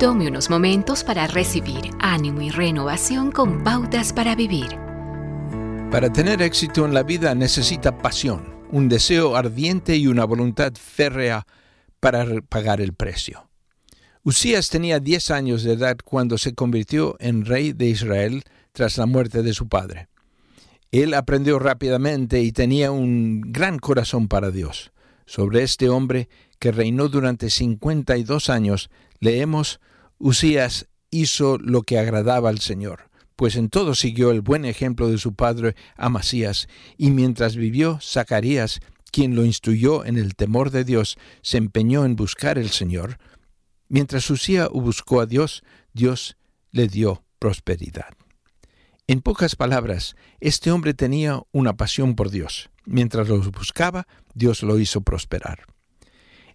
Tome unos momentos para recibir ánimo y renovación con pautas para vivir. Para tener éxito en la vida necesita pasión, un deseo ardiente y una voluntad férrea para pagar el precio. Usías tenía 10 años de edad cuando se convirtió en rey de Israel tras la muerte de su padre. Él aprendió rápidamente y tenía un gran corazón para Dios. Sobre este hombre que reinó durante 52 años, leemos Usías hizo lo que agradaba al Señor, pues en todo siguió el buen ejemplo de su padre Amasías, y mientras vivió Zacarías, quien lo instruyó en el temor de Dios, se empeñó en buscar el Señor. Mientras Usías buscó a Dios, Dios le dio prosperidad. En pocas palabras, este hombre tenía una pasión por Dios. Mientras lo buscaba, Dios lo hizo prosperar.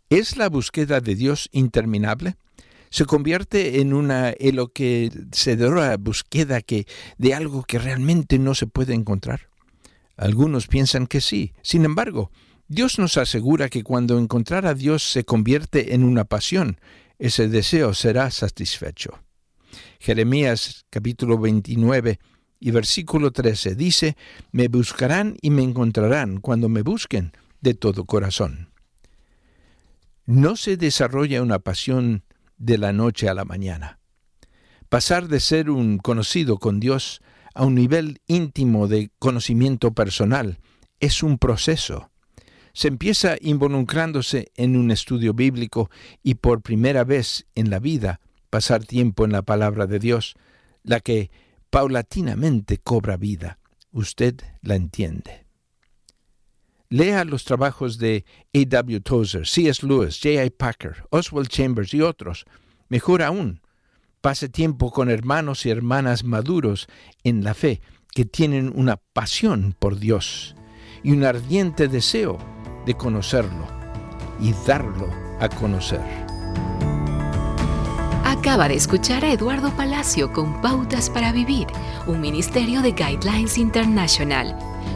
¿Es la búsqueda de Dios interminable? se convierte en una en que se búsqueda que de algo que realmente no se puede encontrar. Algunos piensan que sí. Sin embargo, Dios nos asegura que cuando encontrar a Dios se convierte en una pasión, ese deseo será satisfecho. Jeremías capítulo 29 y versículo 13 dice, Me buscarán y me encontrarán cuando me busquen de todo corazón. No se desarrolla una pasión de la noche a la mañana. Pasar de ser un conocido con Dios a un nivel íntimo de conocimiento personal es un proceso. Se empieza involucrándose en un estudio bíblico y por primera vez en la vida pasar tiempo en la palabra de Dios, la que paulatinamente cobra vida. Usted la entiende. Lea los trabajos de A. W. Tozer, C.S. Lewis, J. I. Packer, Oswald Chambers y otros. Mejor aún, pase tiempo con hermanos y hermanas maduros en la fe que tienen una pasión por Dios y un ardiente deseo de conocerlo y darlo a conocer. Acaba de escuchar a Eduardo Palacio con Pautas para Vivir, un ministerio de Guidelines International.